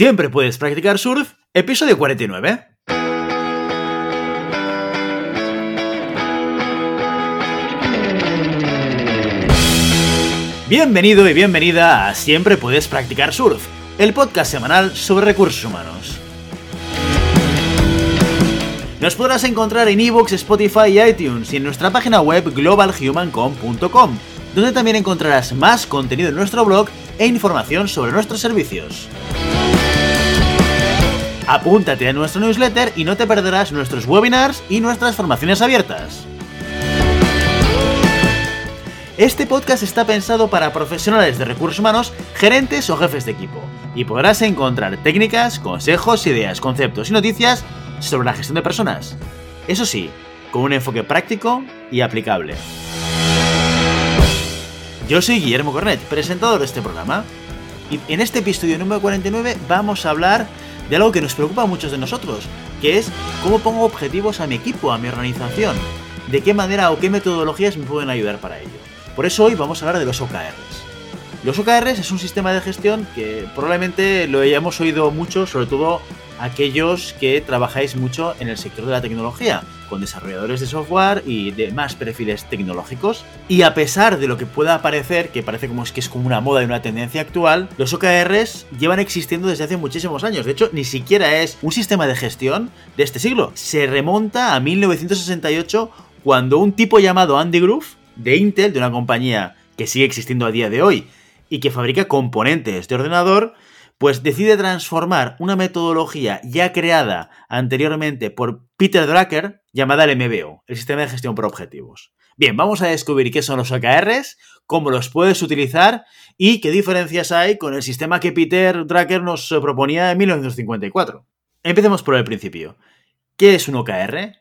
Siempre puedes practicar surf, episodio 49. Bienvenido y bienvenida a Siempre puedes practicar surf, el podcast semanal sobre recursos humanos. Nos podrás encontrar en iVoox, Spotify y iTunes y en nuestra página web globalhumancom.com, donde también encontrarás más contenido en nuestro blog e información sobre nuestros servicios. Apúntate a nuestro newsletter y no te perderás nuestros webinars y nuestras formaciones abiertas. Este podcast está pensado para profesionales de recursos humanos, gerentes o jefes de equipo, y podrás encontrar técnicas, consejos, ideas, conceptos y noticias sobre la gestión de personas. Eso sí, con un enfoque práctico y aplicable. Yo soy Guillermo Cornet, presentador de este programa, y en este episodio número 49 vamos a hablar de algo que nos preocupa a muchos de nosotros, que es cómo pongo objetivos a mi equipo, a mi organización, de qué manera o qué metodologías me pueden ayudar para ello. Por eso hoy vamos a hablar de los OKRs. Los OKRs es un sistema de gestión que probablemente lo hayamos oído mucho, sobre todo aquellos que trabajáis mucho en el sector de la tecnología, con desarrolladores de software y demás perfiles tecnológicos. Y a pesar de lo que pueda parecer, que parece como es que es como una moda y una tendencia actual, los OKRs llevan existiendo desde hace muchísimos años. De hecho, ni siquiera es un sistema de gestión de este siglo. Se remonta a 1968 cuando un tipo llamado Andy Groove de Intel, de una compañía que sigue existiendo a día de hoy y que fabrica componentes de ordenador, pues decide transformar una metodología ya creada anteriormente por Peter Drucker llamada el MBO, el Sistema de Gestión por Objetivos. Bien, vamos a descubrir qué son los OKRs, cómo los puedes utilizar y qué diferencias hay con el sistema que Peter Drucker nos proponía en 1954. Empecemos por el principio. ¿Qué es un OKR?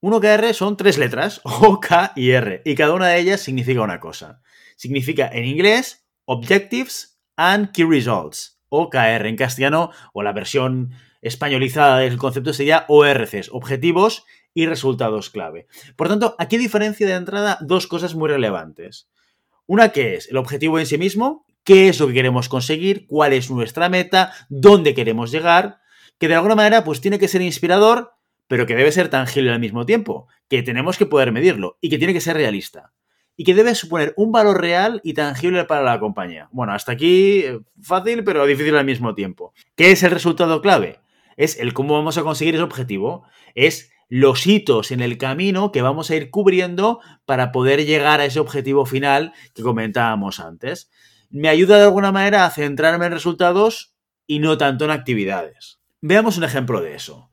Un OKR son tres letras, O, K y R, y cada una de ellas significa una cosa. Significa en inglés Objectives and Key Results. OKR en castellano, o la versión españolizada del concepto sería ORCs, objetivos y resultados clave. Por tanto, aquí diferencia de entrada dos cosas muy relevantes. Una que es el objetivo en sí mismo, qué es lo que queremos conseguir, cuál es nuestra meta, dónde queremos llegar, que de alguna manera pues tiene que ser inspirador, pero que debe ser tangible al mismo tiempo, que tenemos que poder medirlo y que tiene que ser realista y que debe suponer un valor real y tangible para la compañía. Bueno, hasta aquí eh, fácil, pero difícil al mismo tiempo. ¿Qué es el resultado clave? Es el cómo vamos a conseguir ese objetivo. Es los hitos en el camino que vamos a ir cubriendo para poder llegar a ese objetivo final que comentábamos antes. Me ayuda de alguna manera a centrarme en resultados y no tanto en actividades. Veamos un ejemplo de eso.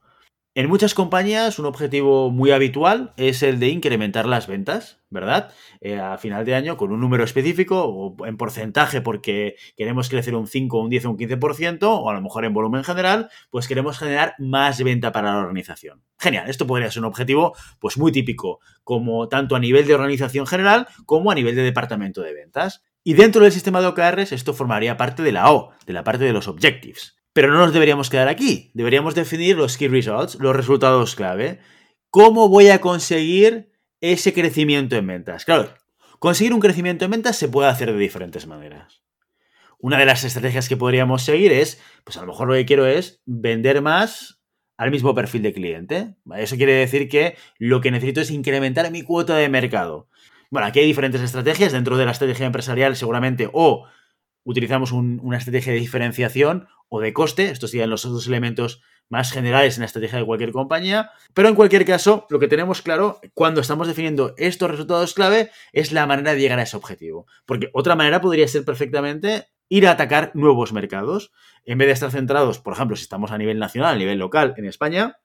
En muchas compañías un objetivo muy habitual es el de incrementar las ventas, ¿verdad? Eh, a final de año con un número específico o en porcentaje porque queremos crecer un 5, un 10 o un 15% o a lo mejor en volumen general, pues queremos generar más venta para la organización. Genial, esto podría ser un objetivo pues muy típico como tanto a nivel de organización general como a nivel de departamento de ventas. Y dentro del sistema de OKRs esto formaría parte de la O, de la parte de los objectives. Pero no nos deberíamos quedar aquí. Deberíamos definir los key results, los resultados clave. ¿Cómo voy a conseguir ese crecimiento en ventas? Claro, conseguir un crecimiento en ventas se puede hacer de diferentes maneras. Una de las estrategias que podríamos seguir es, pues a lo mejor lo que quiero es vender más al mismo perfil de cliente. Eso quiere decir que lo que necesito es incrementar mi cuota de mercado. Bueno, aquí hay diferentes estrategias dentro de la estrategia empresarial seguramente o utilizamos una estrategia de diferenciación o de coste. Estos serían los dos elementos más generales en la estrategia de cualquier compañía. Pero en cualquier caso, lo que tenemos claro cuando estamos definiendo estos resultados clave es la manera de llegar a ese objetivo. Porque otra manera podría ser perfectamente ir a atacar nuevos mercados. En vez de estar centrados, por ejemplo, si estamos a nivel nacional, a nivel local en España,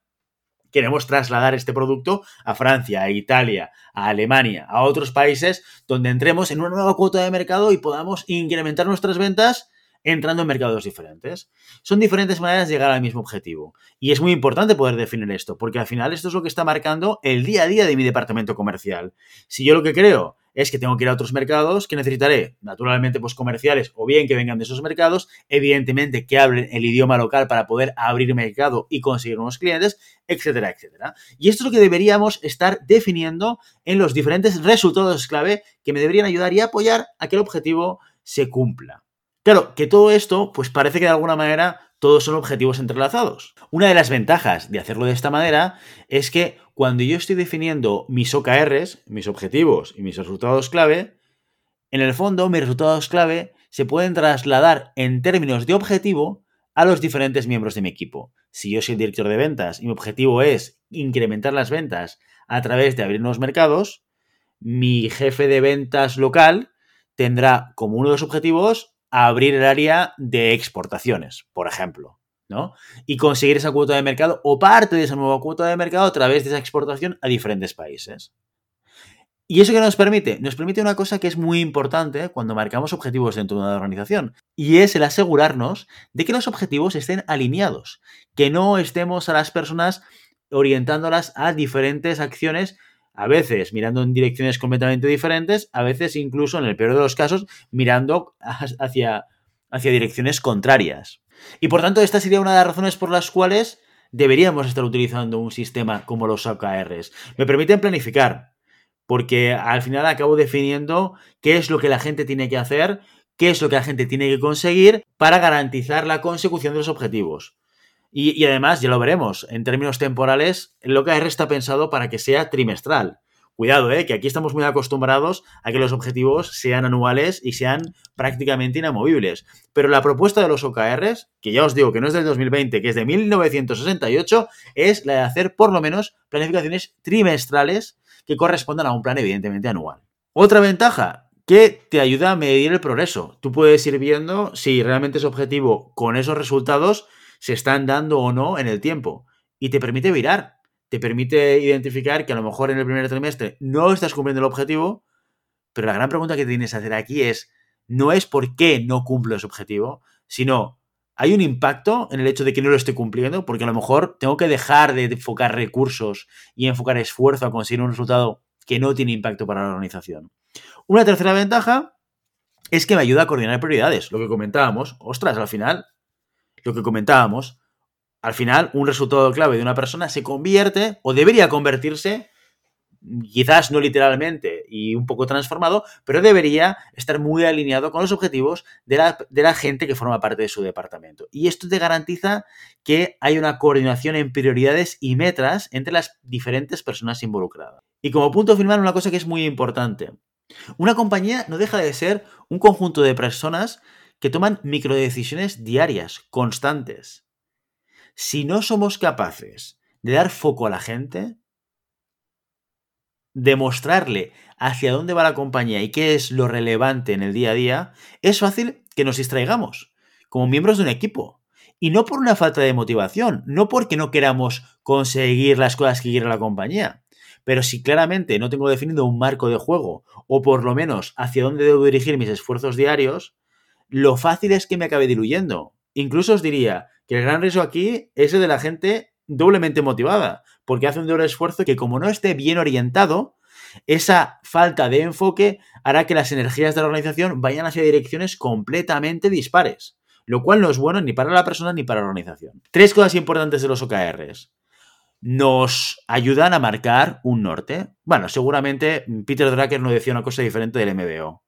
queremos trasladar este producto a Francia, a Italia, a Alemania, a otros países donde entremos en una nueva cuota de mercado y podamos incrementar nuestras ventas entrando en mercados diferentes. Son diferentes maneras de llegar al mismo objetivo. Y es muy importante poder definir esto, porque al final esto es lo que está marcando el día a día de mi departamento comercial. Si yo lo que creo es que tengo que ir a otros mercados que necesitaré, naturalmente, pues comerciales o bien que vengan de esos mercados, evidentemente que hablen el idioma local para poder abrir mercado y conseguir nuevos clientes, etcétera, etcétera. Y esto es lo que deberíamos estar definiendo en los diferentes resultados clave que me deberían ayudar y apoyar a que el objetivo se cumpla. Claro, que todo esto, pues parece que de alguna manera todos son objetivos entrelazados. Una de las ventajas de hacerlo de esta manera es que cuando yo estoy definiendo mis OKRs, mis objetivos y mis resultados clave, en el fondo mis resultados clave se pueden trasladar en términos de objetivo a los diferentes miembros de mi equipo. Si yo soy el director de ventas y mi objetivo es incrementar las ventas a través de abrir nuevos mercados, mi jefe de ventas local tendrá como uno de los objetivos abrir el área de exportaciones, por ejemplo, ¿no? Y conseguir esa cuota de mercado o parte de esa nueva cuota de mercado a través de esa exportación a diferentes países. ¿Y eso qué nos permite? Nos permite una cosa que es muy importante cuando marcamos objetivos dentro de una organización, y es el asegurarnos de que los objetivos estén alineados, que no estemos a las personas orientándolas a diferentes acciones a veces mirando en direcciones completamente diferentes, a veces incluso, en el peor de los casos, mirando hacia, hacia direcciones contrarias. Y por tanto, esta sería una de las razones por las cuales deberíamos estar utilizando un sistema como los OKRs. Me permiten planificar, porque al final acabo definiendo qué es lo que la gente tiene que hacer, qué es lo que la gente tiene que conseguir para garantizar la consecución de los objetivos. Y, además, ya lo veremos, en términos temporales, el OKR está pensado para que sea trimestral. Cuidado, eh, que aquí estamos muy acostumbrados a que los objetivos sean anuales y sean prácticamente inamovibles. Pero la propuesta de los OKRs, que ya os digo que no es del 2020, que es de 1968, es la de hacer por lo menos planificaciones trimestrales que correspondan a un plan evidentemente anual. Otra ventaja, que te ayuda a medir el progreso. Tú puedes ir viendo si realmente ese objetivo con esos resultados se están dando o no en el tiempo. Y te permite virar, te permite identificar que a lo mejor en el primer trimestre no estás cumpliendo el objetivo, pero la gran pregunta que tienes que hacer aquí es, no es por qué no cumplo ese objetivo, sino hay un impacto en el hecho de que no lo esté cumpliendo, porque a lo mejor tengo que dejar de enfocar recursos y enfocar esfuerzo a conseguir un resultado que no tiene impacto para la organización. Una tercera ventaja es que me ayuda a coordinar prioridades, lo que comentábamos. Ostras, al final lo que comentábamos, al final un resultado clave de una persona se convierte o debería convertirse, quizás no literalmente y un poco transformado, pero debería estar muy alineado con los objetivos de la, de la gente que forma parte de su departamento. Y esto te garantiza que hay una coordinación en prioridades y metas entre las diferentes personas involucradas. Y como punto final, una cosa que es muy importante. Una compañía no deja de ser un conjunto de personas que toman microdecisiones diarias, constantes. Si no somos capaces de dar foco a la gente, demostrarle hacia dónde va la compañía y qué es lo relevante en el día a día, es fácil que nos distraigamos como miembros de un equipo. Y no por una falta de motivación, no porque no queramos conseguir las cosas que quiere la compañía. Pero si claramente no tengo definido un marco de juego, o por lo menos hacia dónde debo dirigir mis esfuerzos diarios, lo fácil es que me acabe diluyendo. Incluso os diría que el gran riesgo aquí es el de la gente doblemente motivada, porque hace un doble esfuerzo que como no esté bien orientado, esa falta de enfoque hará que las energías de la organización vayan hacia direcciones completamente dispares, lo cual no es bueno ni para la persona ni para la organización. Tres cosas importantes de los OKRs. Nos ayudan a marcar un norte. Bueno, seguramente Peter Drucker no decía una cosa diferente del MBO.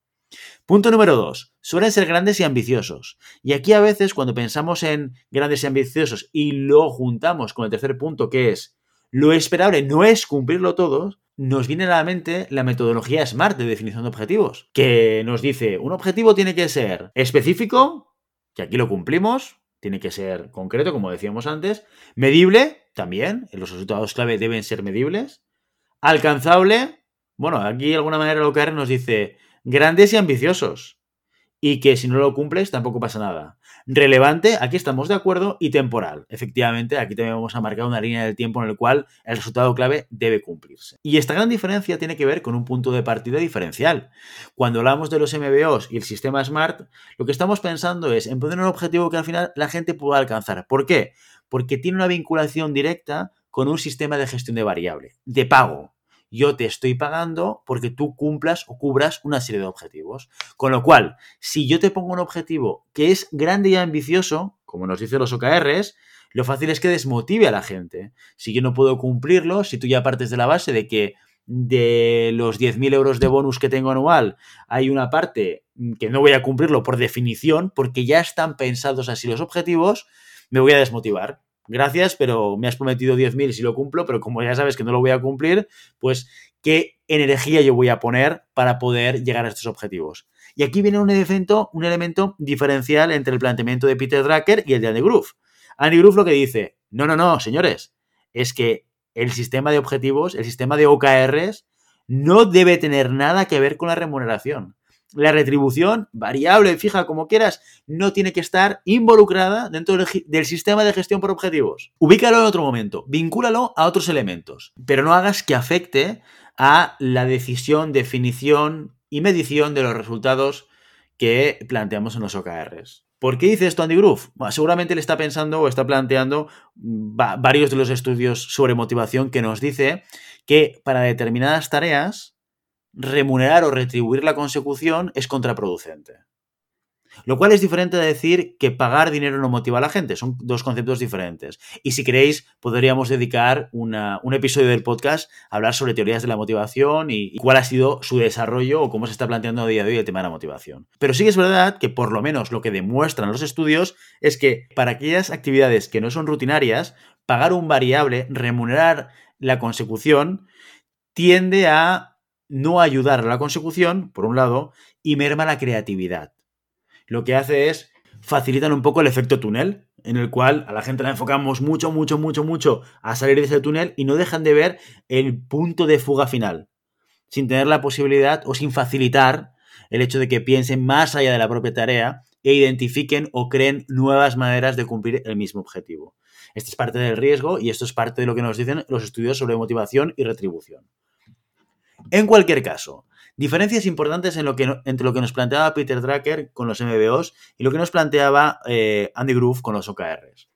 Punto número dos. Suelen ser grandes y ambiciosos. Y aquí a veces cuando pensamos en grandes y ambiciosos y lo juntamos con el tercer punto que es lo esperable no es cumplirlo todo, nos viene a la mente la metodología SMART de definición de objetivos, que nos dice un objetivo tiene que ser específico, que aquí lo cumplimos, tiene que ser concreto, como decíamos antes, medible, también, los resultados clave deben ser medibles, alcanzable, bueno, aquí de alguna manera lo que nos dice grandes y ambiciosos. Y que si no lo cumples tampoco pasa nada. Relevante, aquí estamos de acuerdo, y temporal. Efectivamente, aquí también vamos a marcar una línea del tiempo en el cual el resultado clave debe cumplirse. Y esta gran diferencia tiene que ver con un punto de partida diferencial. Cuando hablamos de los MBOs y el sistema SMART, lo que estamos pensando es en poner un objetivo que al final la gente pueda alcanzar. ¿Por qué? Porque tiene una vinculación directa con un sistema de gestión de variable, de pago yo te estoy pagando porque tú cumplas o cubras una serie de objetivos. Con lo cual, si yo te pongo un objetivo que es grande y ambicioso, como nos dicen los OKRs, lo fácil es que desmotive a la gente. Si yo no puedo cumplirlo, si tú ya partes de la base de que de los 10.000 euros de bonus que tengo anual, hay una parte que no voy a cumplirlo por definición, porque ya están pensados así los objetivos, me voy a desmotivar. Gracias, pero me has prometido 10.000 si lo cumplo, pero como ya sabes que no lo voy a cumplir, pues qué energía yo voy a poner para poder llegar a estos objetivos. Y aquí viene un elemento, un elemento diferencial entre el planteamiento de Peter Drucker y el de Andy Groove. Andy Groove lo que dice, no, no, no, señores, es que el sistema de objetivos, el sistema de OKRs, no debe tener nada que ver con la remuneración. La retribución, variable, fija, como quieras, no tiene que estar involucrada dentro del, sistema de gestión por objetivos. Ubícalo en otro momento, vincúlalo a otros elementos, pero no hagas que afecte a la decisión, definición y medición de los resultados que planteamos en los OKRs. ¿Por qué dice esto Andy Groove? seguramente le está pensando o está planteando mm, varios de los estudios sobre motivación que nos dice que para determinadas tareas remunerar o retribuir la consecución es contraproducente. Lo cual es diferente de decir que pagar dinero no motiva a la gente. Son dos conceptos diferentes. Y si queréis, podríamos dedicar un episodio del podcast a hablar sobre teorías de la motivación y, cuál ha sido su desarrollo o cómo se está planteando a día de hoy el tema de la motivación. Pero sí que es verdad que por lo menos lo que demuestran los estudios es que para aquellas actividades que no son rutinarias, pagar un variable, remunerar la consecución, tiende a no ayudar a la consecución, por un lado, y merma la creatividad lo que hace es facilitar un poco el efecto túnel, en el cual a la gente la enfocamos mucho, mucho, mucho, mucho a salir de ese túnel y no dejan de ver el punto de fuga final, sin tener la posibilidad o sin facilitar el hecho de que piensen más allá de la propia tarea e identifiquen o creen nuevas maneras de cumplir el mismo objetivo. Este es parte del riesgo y esto es parte de lo que nos dicen los estudios sobre motivación y retribución. En cualquier caso, Diferencias importantes entre lo que nos planteaba Peter Drucker con los MBOs y lo que nos planteaba eh, Andy Groove con los OKRs.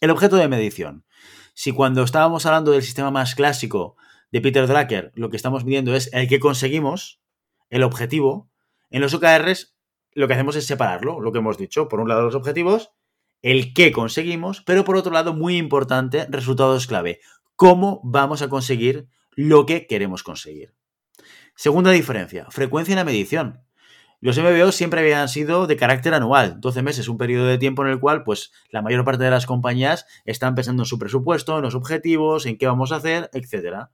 El objeto de medición. Si cuando estábamos hablando del sistema más clásico de Peter Drucker, lo que estamos midiendo es el que conseguimos, el objetivo, en los OKRs lo que hacemos es separarlo, lo que hemos dicho. Por un lado los objetivos, el que conseguimos, pero por otro lado, muy importante, resultados clave. ¿Cómo vamos a conseguir lo que queremos conseguir? Segunda diferencia, frecuencia en la medición. Los MBO siempre habían sido de carácter anual, 12 meses, un periodo de tiempo en el cual pues la mayor parte de las compañías están pensando en su presupuesto, en los objetivos, en qué vamos a hacer, etc.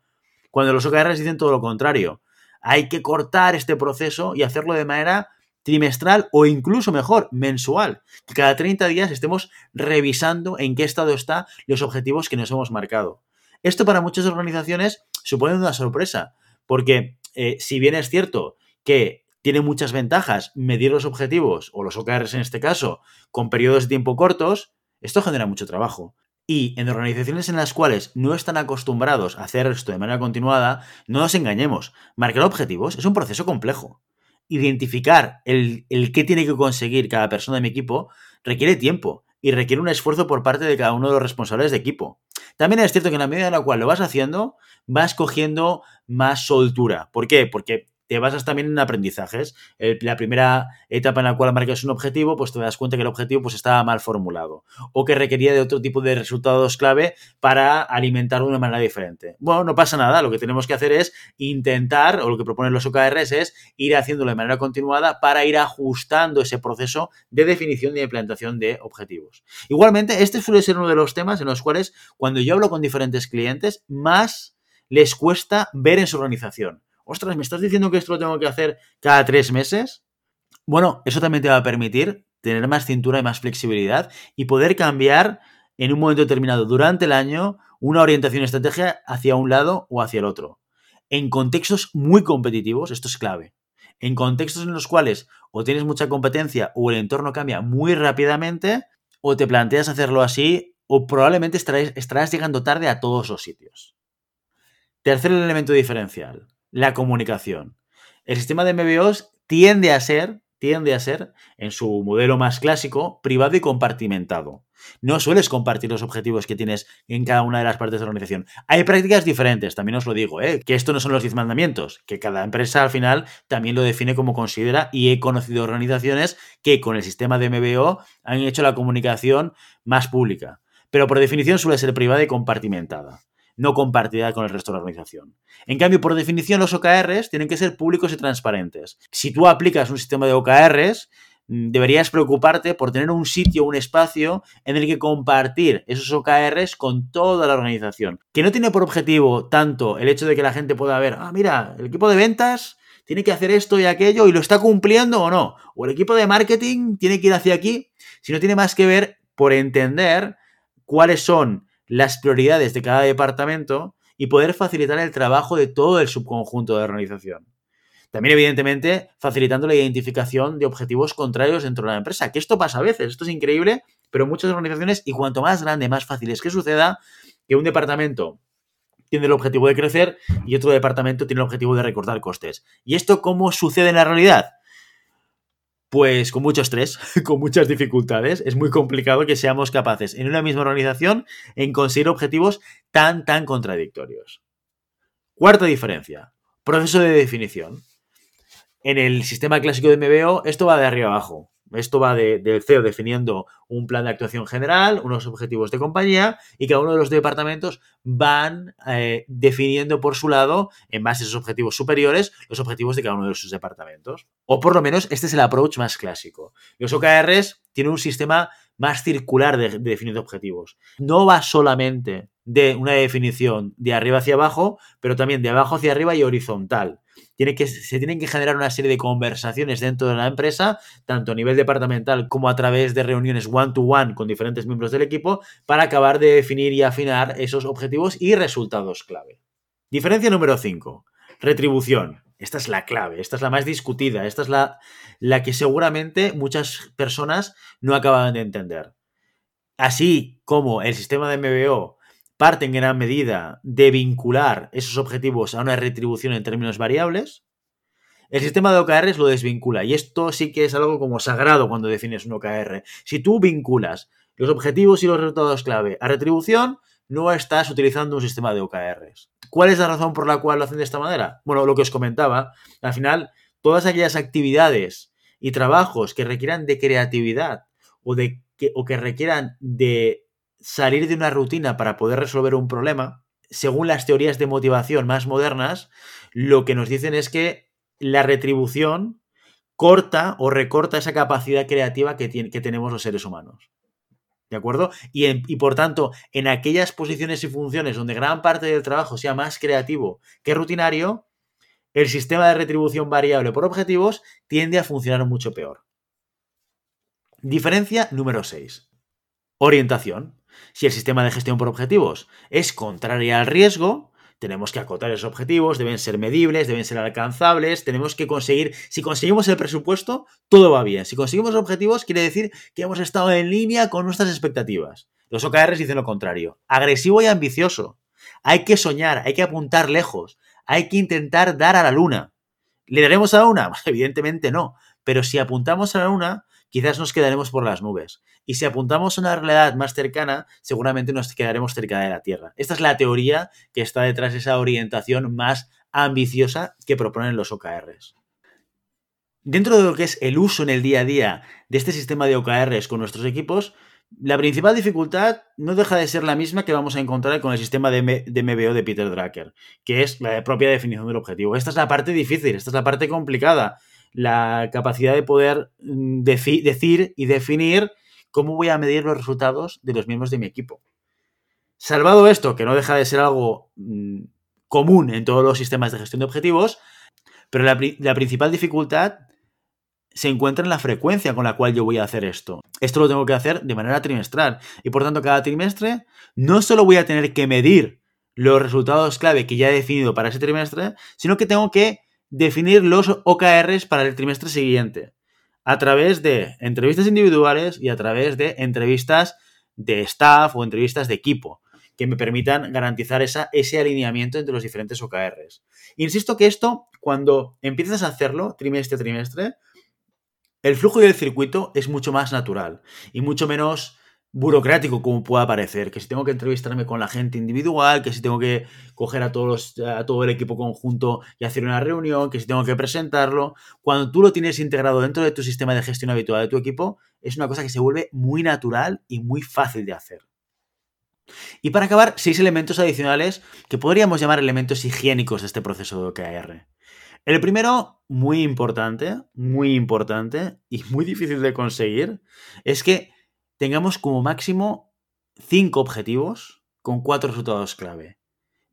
Cuando los OKRs dicen todo lo contrario, hay que cortar este proceso y hacerlo de manera trimestral o incluso mejor, mensual. Que cada 30 días estemos revisando en qué estado están los objetivos que nos hemos marcado. Esto para muchas organizaciones supone una sorpresa, porque eh, si bien es cierto que tiene muchas ventajas medir los objetivos, o los OKRs en este caso, con periodos de tiempo cortos, esto genera mucho trabajo. Y en organizaciones en las cuales no están acostumbrados a hacer esto de manera continuada, no nos engañemos. Marcar objetivos es un proceso complejo. Identificar el, el qué tiene que conseguir cada persona de mi equipo requiere tiempo y requiere un esfuerzo por parte de cada uno de los responsables de equipo. También es cierto que en la medida en la cual lo vas haciendo, vas cogiendo más soltura. ¿Por qué? Porque te basas también en aprendizajes. la primera etapa en la cual marcas un objetivo, pues te das cuenta que el objetivo pues, estaba mal formulado o que requería de otro tipo de resultados clave para alimentarlo de una manera diferente. Bueno, no pasa nada, lo que tenemos que hacer es intentar, o lo que proponen los OKRs es ir haciéndolo de manera continuada para ir ajustando ese proceso de definición y de implantación de objetivos. Igualmente, este suele ser uno de los temas en los cuales cuando yo hablo con diferentes clientes, más les cuesta ver en su organización ostras, ¿me estás diciendo que esto lo tengo que hacer cada tres meses? Bueno, eso también te va a permitir tener más cintura y más flexibilidad y poder cambiar en un momento determinado durante el año una orientación estratégica hacia un lado o hacia el otro. En contextos muy competitivos, esto es clave. En contextos en los cuales o tienes mucha competencia o el entorno cambia muy rápidamente, o te planteas hacerlo así, o probablemente estarás, estarás llegando tarde a todos los sitios. Tercer elemento diferencial la comunicación. El sistema de MBOs tiende a ser, tiende a ser, en su modelo más clásico, privado y compartimentado. No sueles compartir los objetivos que tienes en cada una de las partes de la organización. Hay prácticas diferentes, también os lo digo, ¿eh? que esto no son los 10 mandamientos, que cada empresa al final también lo define como considera y he conocido organizaciones que con el sistema de MBO han hecho la comunicación más pública. Pero por definición suele ser privada y compartimentada no compartida con el resto de la organización. En cambio, por definición, los OKRs tienen que ser públicos y transparentes. Si tú aplicas un sistema de OKRs, mm, deberías preocuparte por tener un sitio, un espacio en el que compartir esos OKRs con toda la organización. Que no tiene por objetivo tanto el hecho de que la gente pueda ver, ah, mira, el equipo de ventas tiene que hacer esto y aquello y lo está cumpliendo o no. O el equipo de marketing tiene que ir hacia aquí, sino tiene más que ver por entender cuáles son las prioridades de cada departamento y poder facilitar el trabajo de todo el subconjunto de organización. También, evidentemente, facilitando la identificación de objetivos contrarios dentro de la empresa, que esto pasa a veces, esto es increíble, pero muchas organizaciones, y cuanto más grande, más fácil es que suceda, que un departamento tiene el objetivo de crecer y otro departamento tiene el objetivo de recortar costes. ¿Y esto cómo sucede en la realidad? Pues con mucho estrés, con muchas dificultades, es muy complicado que seamos capaces en una misma organización en conseguir objetivos tan, tan contradictorios. Cuarta diferencia, proceso de definición. En el sistema clásico de MBO, esto va de arriba abajo. Esto va del CEO definiendo un plan de actuación general, unos objetivos de compañía y cada uno de los departamentos van eh, definiendo por su lado, en base a esos objetivos superiores, los objetivos de cada uno de sus departamentos. O por lo menos este es el approach más clásico. Los OKRs tienen un sistema más circular de, de definir objetivos. No va solamente de una definición de arriba hacia abajo, pero también de abajo hacia arriba y horizontal tiene que, se tienen que generar una serie de conversaciones dentro de la empresa, tanto a nivel departamental como a través de reuniones one-to-one con diferentes miembros del equipo, para acabar de definir y afinar esos objetivos y resultados clave. Diferencia número 5. Retribución. Esta es la clave, esta es la más discutida, esta es la, la que seguramente muchas personas no acaban de entender. Así como el sistema de MBO parte en gran medida de vincular esos objetivos a una retribución en términos variables, el sistema de OKRs lo desvincula y esto sí que es algo como sagrado cuando defines un OKR. Si tú vinculas los objetivos y los resultados clave a retribución, no estás utilizando un sistema de OKRs. ¿Cuál es la razón por la cual lo hacen de esta manera? Bueno, lo que os comentaba, al final, todas aquellas actividades y trabajos que requieran de creatividad o, de que, o que requieran de salir de una rutina para poder resolver un problema, según las teorías de motivación más modernas, lo que nos dicen es que la retribución corta o recorta esa capacidad creativa que, que tenemos los seres humanos. ¿De acuerdo? Y, y, por tanto, en aquellas posiciones y funciones donde gran parte del trabajo sea más creativo que rutinario, el sistema de retribución variable por objetivos tiende a funcionar mucho peor. Diferencia número 6. Orientación. Si el sistema de gestión por objetivos es contrario al riesgo, tenemos que acotar esos objetivos, deben ser medibles, deben ser alcanzables, tenemos que conseguir, si conseguimos el presupuesto, todo va bien. Si conseguimos objetivos, quiere decir que hemos estado en línea con nuestras expectativas. Los OKRs dicen lo contrario, agresivo y ambicioso. Hay que soñar, hay que apuntar lejos, hay que intentar dar a la luna. ¿Le daremos a la luna? Evidentemente no, pero si apuntamos a la luna, quizás nos quedaremos por las nubes. Y si apuntamos a una realidad más cercana, seguramente nos quedaremos cerca de la Tierra. Esta es la teoría que está detrás de esa orientación más ambiciosa que proponen los OKRs. Dentro de lo que es el uso en el día a día de este sistema de OKRs con nuestros equipos, la principal dificultad no deja de ser la misma que vamos a encontrar con el sistema de, MBO de Peter Drucker, que es la propia definición del objetivo. Esta es la parte difícil, esta es la parte complicada la capacidad de poder mm, decir y definir cómo voy a medir los resultados de los miembros de mi equipo. Salvado esto, que no deja de ser algo mm, común en todos los sistemas de gestión de objetivos, pero la, la principal dificultad se encuentra en la frecuencia con la cual yo voy a hacer esto. Esto lo tengo que hacer de manera trimestral y por tanto cada trimestre no solo voy a tener que medir los resultados clave que ya he definido para ese trimestre, sino que tengo que definir los OKRs para el trimestre siguiente a través de entrevistas individuales y a través de entrevistas de staff o entrevistas de equipo que me permitan garantizar esa, ese alineamiento entre los diferentes OKRs. Insisto que esto, cuando empiezas a hacerlo trimestre a trimestre, el flujo y el circuito es mucho más natural y mucho menos burocrático como pueda parecer, que si tengo que entrevistarme con la gente individual, que si tengo que coger a, todos a todo el equipo conjunto y hacer una reunión, que si tengo que presentarlo, cuando tú lo tienes integrado dentro de tu sistema de gestión habitual de tu equipo, es una cosa que se vuelve muy natural y muy fácil de hacer. Y para acabar, seis elementos adicionales que podríamos llamar elementos higiénicos de este proceso de OKR. El primero, muy importante, muy importante y muy difícil de conseguir, es que tengamos como máximo 5 objetivos con 4 resultados clave.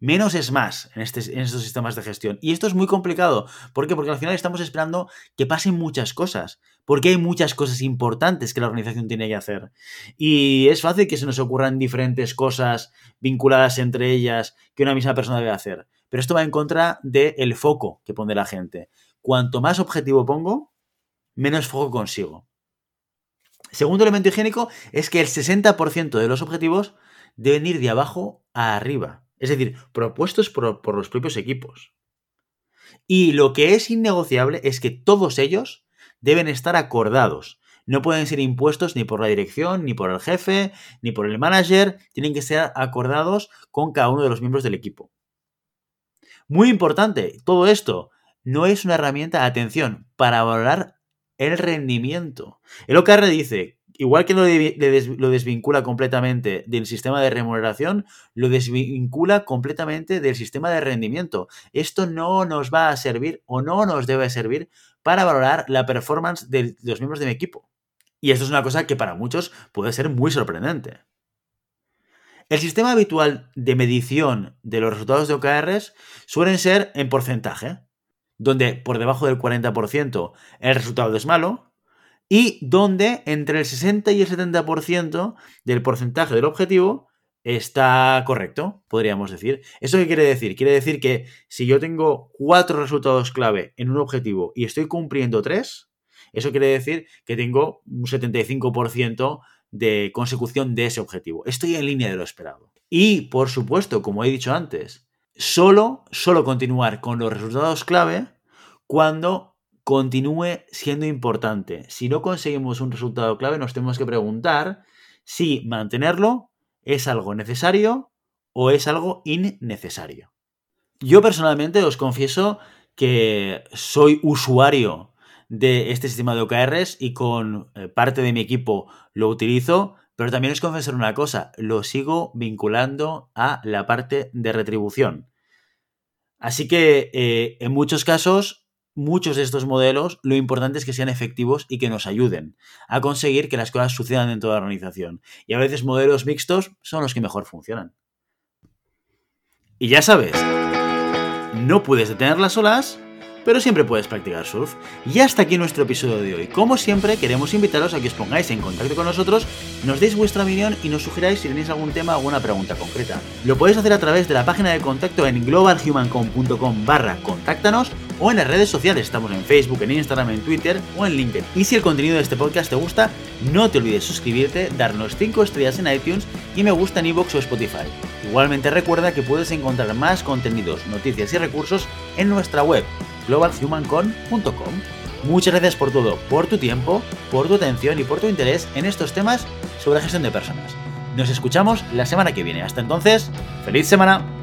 Menos es más en, este, en, estos sistemas de gestión. Y esto es muy complicado. ¿Por qué? Porque al final estamos esperando que pasen muchas cosas. Porque hay muchas cosas importantes que la organización tiene que hacer. Y es fácil que se nos ocurran diferentes cosas vinculadas entre ellas que una misma persona debe hacer. Pero esto va en contra del foco que pone la gente. Cuanto más objetivo pongo, menos foco consigo. Segundo elemento higiénico es que el 60% de los objetivos deben ir de abajo a arriba. Es decir, propuestos por, los propios equipos. Y lo que es innegociable es que todos ellos deben estar acordados. No pueden ser impuestos ni por la dirección, ni por el jefe, ni por el manager. Tienen que ser acordados con cada uno de los miembros del equipo. Muy importante, todo esto no es una herramienta, atención, para valorar el rendimiento. El OKR dice igual que lo, desvincula completamente del sistema de remuneración, lo desvincula completamente del sistema de rendimiento. Esto no nos va a servir o no nos debe servir para valorar la performance de los miembros de mi equipo. Y esto es una cosa que para muchos puede ser muy sorprendente. El sistema habitual de medición de los resultados de OKRs suelen ser en porcentaje, donde por debajo del 40% el resultado es malo, y donde entre el 60 y el 70% del porcentaje del objetivo está correcto, podríamos decir. ¿Eso qué quiere decir? Quiere decir que si yo tengo cuatro resultados clave en un objetivo y estoy cumpliendo tres, eso quiere decir que tengo un 75% de consecución de ese objetivo. Estoy en línea de lo esperado. Y, por supuesto, como he dicho antes, solo, solo continuar con los resultados clave cuando continúe siendo importante. Si no conseguimos un resultado clave, nos tenemos que preguntar si mantenerlo es algo necesario o es algo innecesario. Yo personalmente os confieso que soy usuario de este sistema de OKRs y con eh, parte de mi equipo lo utilizo, pero también os confesar una cosa, lo sigo vinculando a la parte de retribución. Así que eh, en muchos casos muchos de estos modelos lo importante es que sean efectivos y que nos ayuden a conseguir que las cosas sucedan en toda la organización. Y a veces modelos mixtos son los que mejor funcionan. Y ya sabes, no puedes detener las olas, pero siempre puedes practicar surf. Y hasta aquí nuestro episodio de hoy. Como siempre, queremos invitaros a que os pongáis en contacto con nosotros, nos deis vuestra opinión y nos sugeráis si tenéis algún tema o alguna pregunta concreta. Lo podéis hacer a través de la página de contacto en globalhumancom.com barra contáctanos o en las redes sociales. Estamos en Facebook, en Instagram, en Twitter o en LinkedIn. Y si el contenido de este podcast te gusta, no te olvides suscribirte, darnos 5 estrellas en iTunes y me gusta en iVoox o Spotify. Igualmente recuerda que puedes encontrar más contenidos, noticias y recursos en nuestra web globalhumancon.com. Muchas gracias por todo, por tu tiempo, por tu atención y por tu interés en estos temas sobre gestión de personas. Nos escuchamos la semana que viene. Hasta entonces, feliz semana.